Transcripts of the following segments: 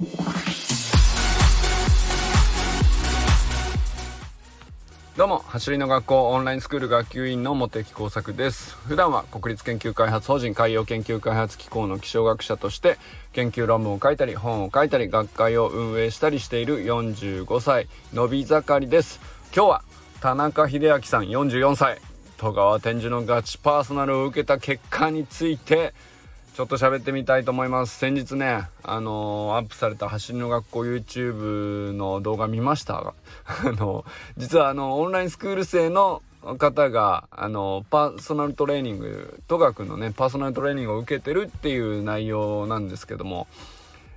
どうも走りの学校オンラインスクール学級委員の茂木耕作です。普段は国立研究開発法人海洋研究開発機構の気象学者として研究論文を書いたり本を書いたり学会を運営したりしている45歳のび盛りです。今日は田中秀明さん44歳。戸川天寿のガチパーソナルを受けた結果についてちょっと喋ってみたいと思います。先日ねあの、アップされた走りの学校 YouTube の動画見ました。あの実はあのオンラインスクール生の方があのパーソナルトレーニング戸川君のねパーソナルトレーニングを受けてるっていう内容なんですけども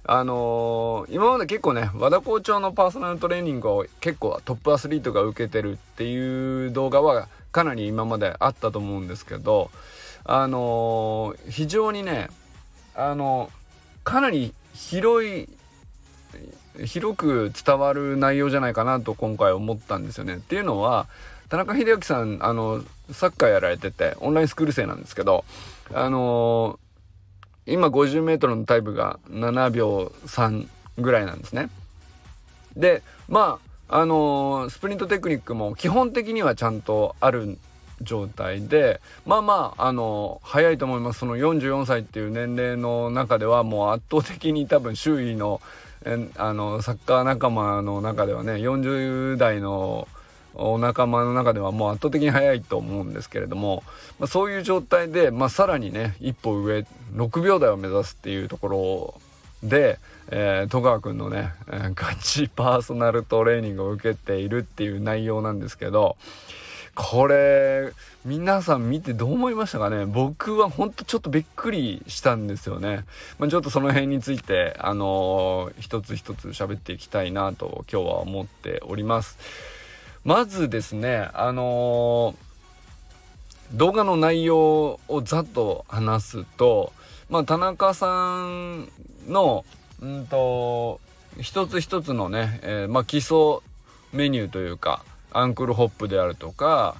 あのー、今まで結構ね和田校長のパーソナルトレーニングを結構トップアスリートが受けてるっていう動画はかなり今まであったと思うんですけどあのー、非常にねあのかなり広い広く伝わる内容じゃないかなと今回思ったんですよね。っていうのは田中秀明さんあのサッカーやられててオンラインスクール生なんですけどあのー、今 50m のタイムが7秒3ぐらいなんですね。でまああのー、スプリントテクニックも基本的にはちゃんとある状態でまあまああの早いと思います。その44歳っていう年齢の中ではもう圧倒的に多分周囲のあのサッカー仲間の中ではね40代のお仲間の中ではもう圧倒的に早いと思うんですけれども、まあ、そういう状態で、まあ、さらにね一歩上6秒台を目指すっていうところで、えー、戸川君のね、ガチパーソナルトレーニングを受けているっていう内容なんですけどこれ皆さん見てどう思いましたかね？僕はほんとちょっとびっくりしたんですよね。まあ、ちょっとその辺についてあのー、一つ一つ喋っていきたいなと今日は思っております。まずですねあのー、動画の内容をざっと話すと、まあ、田中さんのうんと一つ一つのね、えー、まあ、基礎メニューというかアンクルホップであるとか、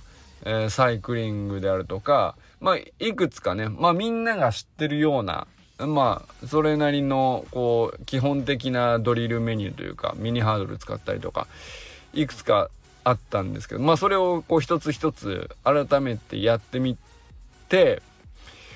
えー、サイクリングであるとか、まあ、いくつかね、まあ、みんなが知ってるような、まあ、それなりの、こう、基本的なドリルメニューというか、ミニハードル使ったりとか、いくつかあったんですけど、まあ、それをこう、一つ一つ改めてやってみて、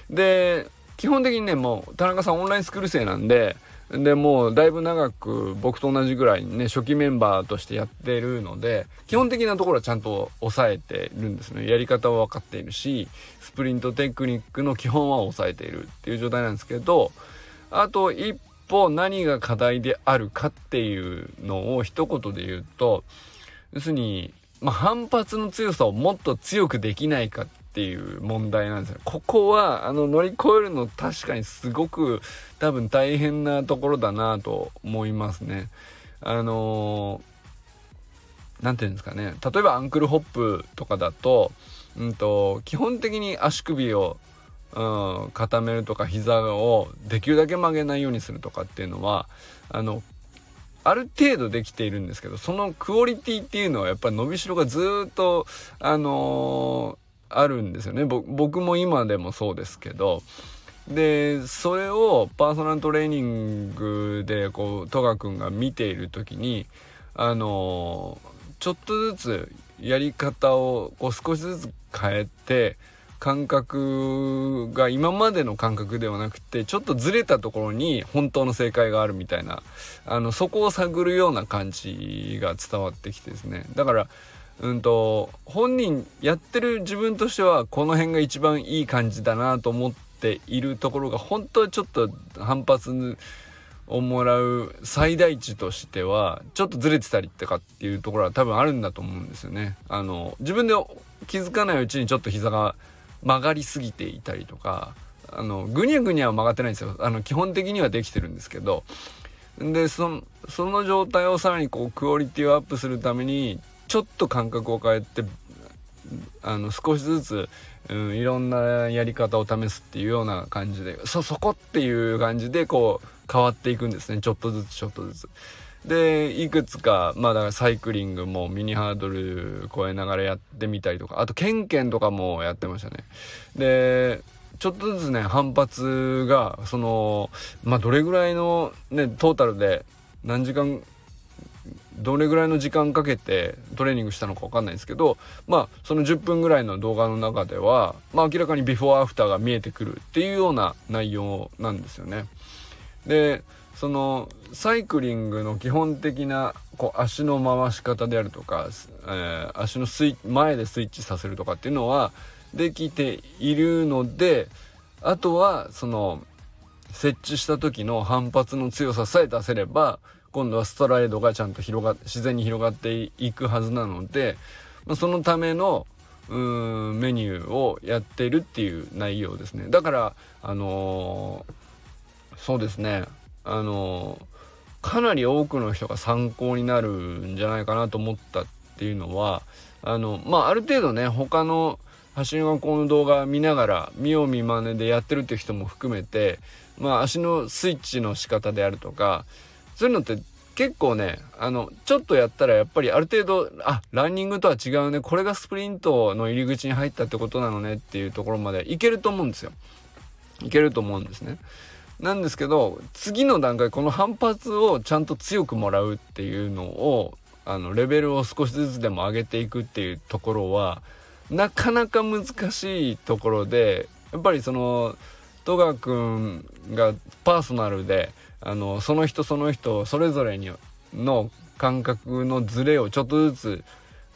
で、基本的にね、もう、田中さんオンラインスクール生なんで、でもうだいぶ長く僕と同じぐらいにね初期メンバーとしてやってるので基本的なところはちゃんと抑えてるんですね。やり方は分かっているしスプリントテクニックの基本は抑えているっていう状態なんですけどあと一歩何が課題であるかっていうのを一言で言うと要するに、まあ、反発の強さをもっと強くできないかっっていう問題なんですよ。ここはあの乗り越えるの確かにすごく多分大変なところだなと思いますね。あの何て言うんですかね例えばアンクルホップとかだと,、うんと、基本的に足首を、うん、固めるとか膝をできるだけ曲げないようにするとかっていうのはあのある程度できているんですけどそのクオリティっていうのはやっぱり伸びしろがずっとあのあるんですよね。僕も今でもそうですけど。でそれをパーソナルトレーニングでこう戸川君が見ている時にあのちょっとずつやり方をこう少しずつ変えて感覚が今までの感覚ではなくてちょっとずれたところに本当の正解があるみたいなあのそこを探るような感じが伝わってきてですね。だからうんと本人やってる自分としてはこの辺が一番いい感じだなと思っているところが本当はちょっと反発をもらう最大値としてはちょっとずれてたりとかっていうところは多分あるんだと思うんですよね。あの自分で気づかないうちにちょっと膝が曲がりすぎていたりとかあのぐにゃぐにゃは曲がってないんですよあの基本的にはできてるんですけどでその状態をさらにこうクオリティをアップするためにちょっと感覚を変えてあの少しずつ、うん、いろんなやり方を試すっていうような感じでそそこっていう感じでこう変わっていくんですねちょっとずつちょっとずつ。でいくつかまあだからサイクリングもミニハードル超えながらやってみたりとかあとケンケンとかもやってましたね。でちょっとずつね反発がそのまあどれぐらいのねトータルで何時間どれぐらいの時間かけてトレーニングしたのか分かんないですけどまあその10分ぐらいの動画の中では、まあ、明らかにビフォーアフターが見えてくるっていうような内容なんですよね。でそのサイクリングの基本的なこう足の回し方であるとか、えー、足のスイ前でスイッチさせるとかっていうのはできているのであとはその設置した時の反発の強ささえ出せれば今度はストライドがちゃんと広が自然に広がっていくはずなので、そのためのうんメニューをやってるっていう内容ですね。だからあのー、そうですね。あのかなり多くの人が参考になるんじゃないかなと思ったっていうのはあのまあある程度ね他の走り学校の動画見ながら見よう見まねでやってるっていう人も含めてまあ足のスイッチの仕方であるとかそういうのって結構ねあのちょっとやったらやっぱりある程度あランニングとは違うねこれがスプリントの入り口に入ったってことなのねっていうところまでいけると思うんですよ。いけると思うんですね。なんですけど次の段階この反発をちゃんと強くもらうっていうのをあのレベルを少しずつでも上げていくっていうところはなかなか難しいところでやっぱりその戸川君がパーソナルであのその人その人それぞれにの感覚のズレをちょっとずつ、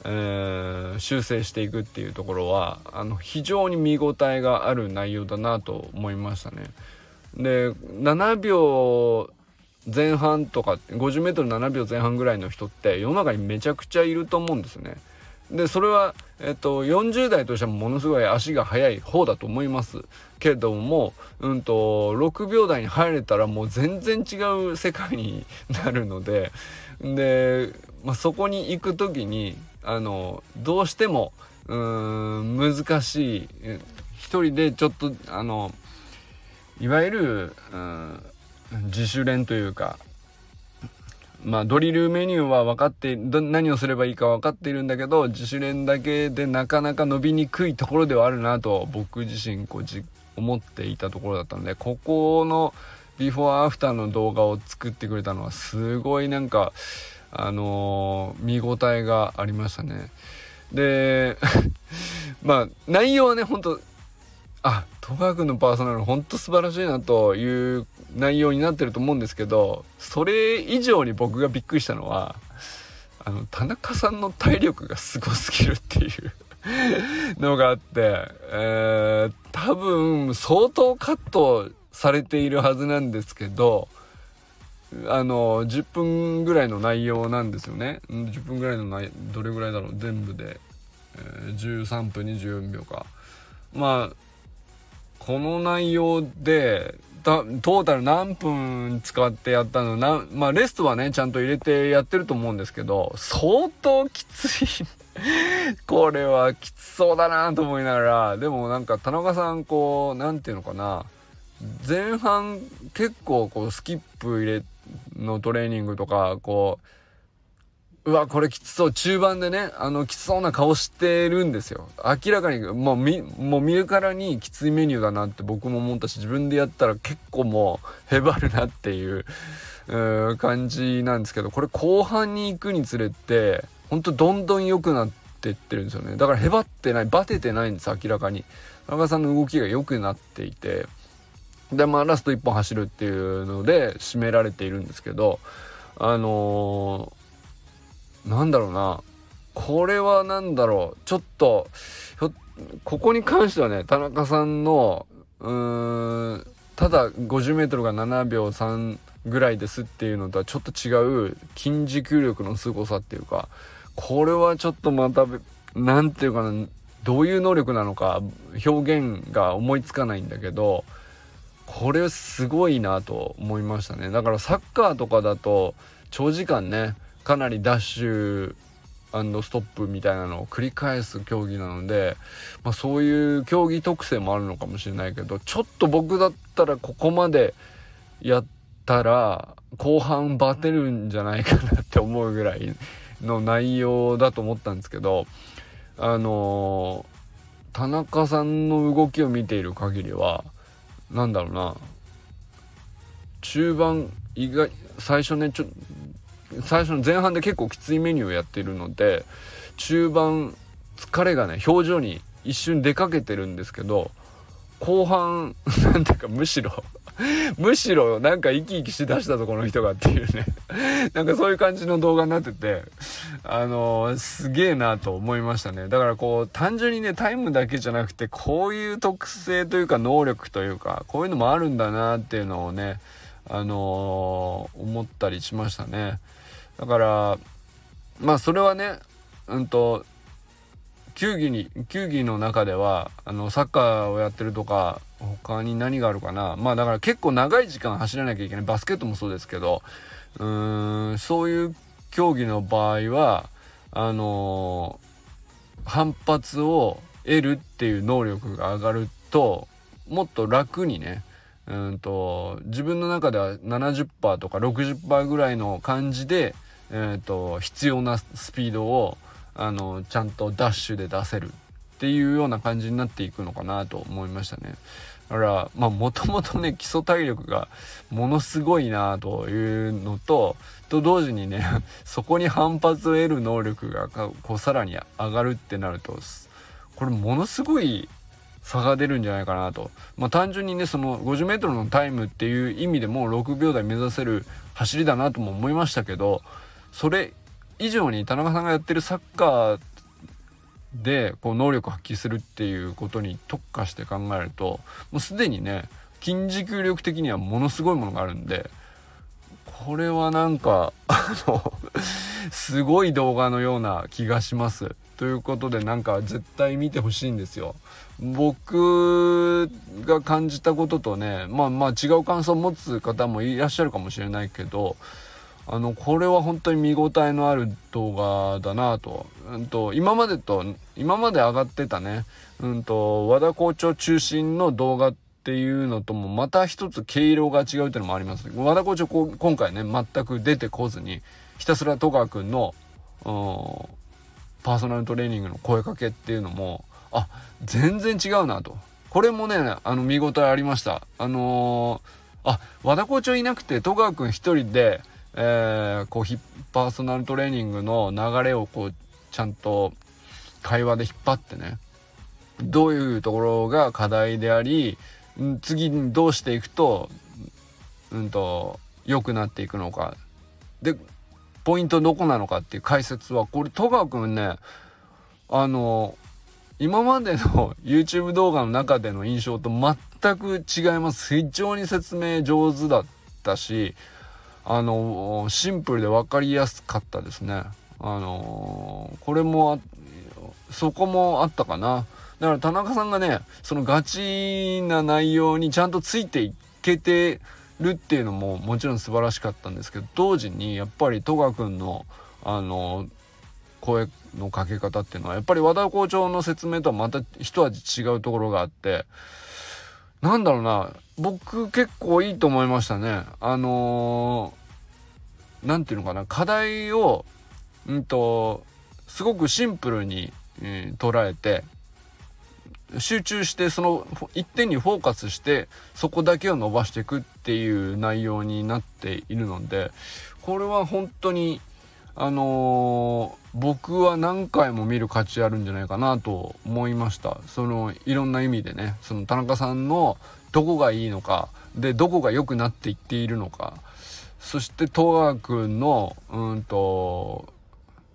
えー、修正していくっていうところはあの非常に見応えがある内容だなと思いましたね。で7秒前半とか 50m7 秒前半ぐらいの人って世の中にめちゃくちゃいると思うんですね。でそれは、えっと、40代としてもものすごい足が速い方だと思います。けども、うんと、6秒台に入れたらもう全然違う世界になるのでで、まあ、そこに行く時にあのどうしてもうん難しい一人でちょっとあのいわゆる、うん、自主練というかまあドリルメニューは分かって何をすればいいか分かっているんだけど自主練だけでなかなか伸びにくいところではあるなと僕自身こうじ思っていたところだったのでここのビフォーアフターの動画を作ってくれたのはすごいなんかあのー、見応えがありましたね。で まあ内容はねほんとあ戸川君のパーソナルほんと素晴らしいなという内容になってると思うんですけどそれ以上に僕がびっくりしたのはあの田中さんの体力がすごすぎるっていう のがあって、えー、多分相当カットされているはずなんですけどあの10分ぐらいの内容なんですよね。10分ぐらいの内どれぐらいだろう全部で、えー、13分24秒か。まあこの内容でトータル何分使ってやったのなまあレストはねちゃんと入れてやってると思うんですけど相当きつい。これはきつそうだなと思いながらでもなんか田中さんこう何て言うのかな。前半結構こうスキップ入れのトレーニングとかこううわ、これきつそう。中盤でね、あの、きつそうな顔してるんですよ。明らかに、もう見、もう見るからにきついメニューだなって僕も思ったし、自分でやったら結構もう、へばるなっていう、う感じなんですけど、これ後半に行くにつれて、ほんとどんどん良くなってってるんですよね。だからへばってない、バテてないんです、明らかに。田中さんの動きが良くなっていて、で、まあ、ラスト1本走るっていうので、締められているんですけど、あのーなんだろうな。これは何だろう。ちょっとここに関してはね田中さんのうーんただ 50m が7秒3ぐらいですっていうのとはちょっと違う筋持久力の凄さっていうかこれはちょっとまた何て言うかなどういう能力なのか表現が思いつかないんだけどこれすごいなと思いましたね。だからサッカーとかだと長時間ねかなりダッシュストップみたいなのを繰り返す競技なので、まあ、そういう競技特性もあるのかもしれないけどちょっと僕だったらここまでやったら後半バテるんじゃないかなって思うぐらいの内容だと思ったんですけどあの田中さんの動きを見ている限りはなんだろうな中盤意外最初ねちょっと最初の前半で結構きついメニューをやってるので中盤疲れがね表情に一瞬出かけてるんですけど後半 なんていうかむしろ むしろなんか生き生きしだしたぞこの人がっていうね。なんかそういう感じの動画になっててあのー、すげえなと思いましたね。だからこう単純にねタイムだけじゃなくてこういう特性というか能力というかこういうのもあるんだなっていうのをねあのー、思ったりしましたね。だからまあそれはねうんと球技に球技の中ではあのサッカーをやってるとか他に何があるかな。まあだから結構長い時間走らなきゃいけない。バスケットもそうですけどうーんそういう競技の場合はあのー、反発を得るっていう能力が上がるともっと楽にねうんと自分の中では70%とか60%ぐらいの感じで、えーと必要なスピードをあのちゃんとダッシュで出せるっていうような感じになっていくのかなと思いましたね。だからまあもともとね基礎体力がものすごいなというのとと同時にねそこに反発を得る能力がこうさらに上がるってなるとこれものすごい差が出るんじゃないかなと。まあ単純にねその 50m のタイムっていう意味でも6秒台目指せる走りだなとも思いましたけどそれ以上に田中さんがやってるサッカーでこう能力発揮するっていうことに特化して考えるともうすでにね筋持久力的にはものすごいものがあるんでこれはなんかあのすごい動画のような気がします。ということでなんか絶対見てほしいんですよ。僕が感じたこととねまあまあ違う感想を持つ方もいらっしゃるかもしれないけどあのこれは本当に見応えのある動画だなと,、うんと、今までと今まで上がってたね、うんと、和田校長中心の動画っていうのともまた一つ毛色が違うっていうのもあります和田校長今回ね全く出てこずにひたすら戸川君の、パーソナルトレーニングの声かけっていうのもあ全然違うなと。これもねあの見応えありました。あのー、あ和田校長いなくて戸川君一人でえー、こうパーソナルトレーニングの流れをこうちゃんと会話で引っ張ってねどういうところが課題であり次にどうしていくとうんと良くなっていくのか。でポイントどこなのかっていう解説はこれ戸川君ねあの今までの YouTube 動画の中での印象と全く違います。非常に説明上手だったしあのシンプルで分かりやすかったですね。あのこれもあそこもあったかな。だから田中さんがねそのガチな内容にちゃんとついていけてるっていうのももちろん素晴らしかったんですけど同時にやっぱり戸川君のあの声のかけ方っていうのはやっぱり和田校長の説明とはまた一味違うところがあってなんだろうな僕結構いいと思いましたね。あのー、なんていうのかな、課題を、んと、すごくシンプルに、えー、捉えて、集中してその一点にフォーカスしてそこだけを伸ばしていくっていう内容になっているのでこれは本当にあのー、僕は何回も見る価値あるんじゃないかなと思いました。そのいろんな意味でねその田中さんのどこがいいのかでどこが良くなっていっているのか。そして戸川君のうんと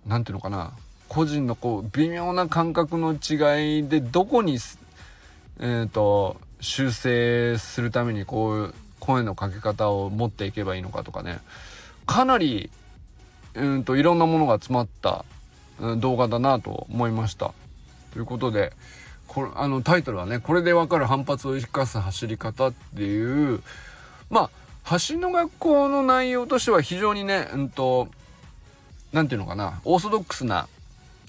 何ていうのかな。個人のこう微妙な感覚の違いでどこにえーと修正するためにこういう声のかけ方を持っていけばいいのかとかねかなりうんといろんなものが詰まった、うん、動画だなと思いました。ということでこれあのタイトルはねこれでわかる反発を生かす走り方っていうまあ走りの学校の内容としては非常にねうんと何て言うのかなオーソドックスな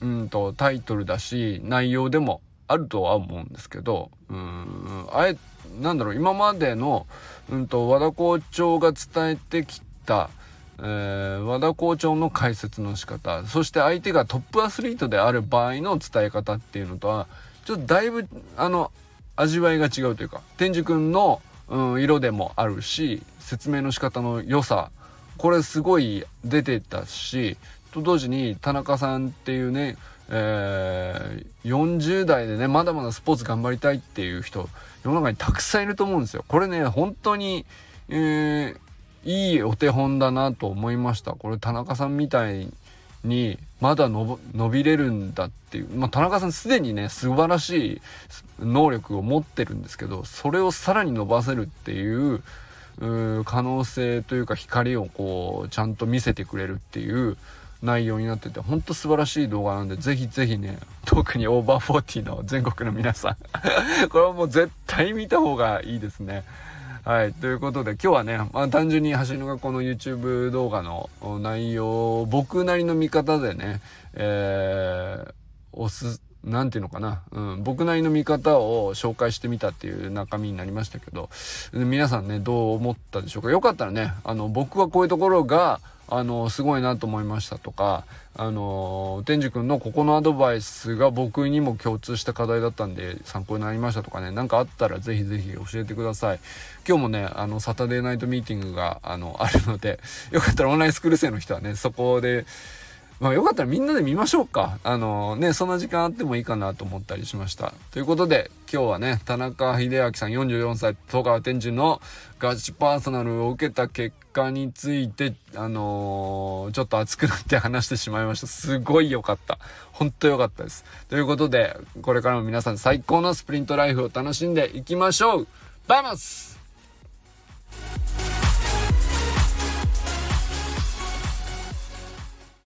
うんとタイトルだし内容でもあるとは思うんですけどうんあえなんだろう今までの、うんと、和田校長が伝えてきたえー、和田校長の解説の仕方そして相手がトップアスリートである場合の伝え方っていうのとはちょっとだいぶあの味わいが違うというか天竺くんの、うん、色でもあるし説明の仕方の良さこれすごい出てたしと同時に田中さんっていうね、えー、40代でねまだまだスポーツ頑張りたいっていう人世の中にたくさんいると思うんですよ。これね本当に、えー、いいお手本だなと思いました。これ田中さんみたいにまだ伸びれるんだっていう、まあ、田中さんすでにね素晴らしい能力を持ってるんですけどそれをさらに伸ばせるっていう可能性というか光をこうちゃんと見せてくれるっていう内容になっててほんと素晴らしい動画なんでぜひぜひね特にオーバーフォーティーの全国の皆さん これはもう絶対見た方がいいですね。はい。ということで、今日はね、まあ、単純に走りの学校の YouTube 動画の内容を僕なりの見方でね、えー、おす、なんていうのかな、うん、僕なりの見方を紹介してみたっていう中身になりましたけど、皆さんね、どう思ったでしょうかよかったらね、あの、僕はこういうところが、あの、すごいなと思いましたとか、あの、天竺君のここのアドバイスが僕にも共通した課題だったんで参考になりましたとかね、何かあったらぜひぜひ教えてください。今日もね、あの、サタデーナイトミーティングが、あの、あるので、よかったらオンラインスクール生の人はね、そこで、まあよかったらみんなで見ましょうか。あのね、そんな時間あってもいいかなと思ったりしました。ということで、今日はね、田中秀明さん44歳、戸川天神のガチパーソナルを受けた結果について、あのー、ちょっと熱くなって話してしまいました。すごい良かった。本当良かったです。ということで、これからも皆さん最高のスプリントライフを楽しんでいきましょうバイマス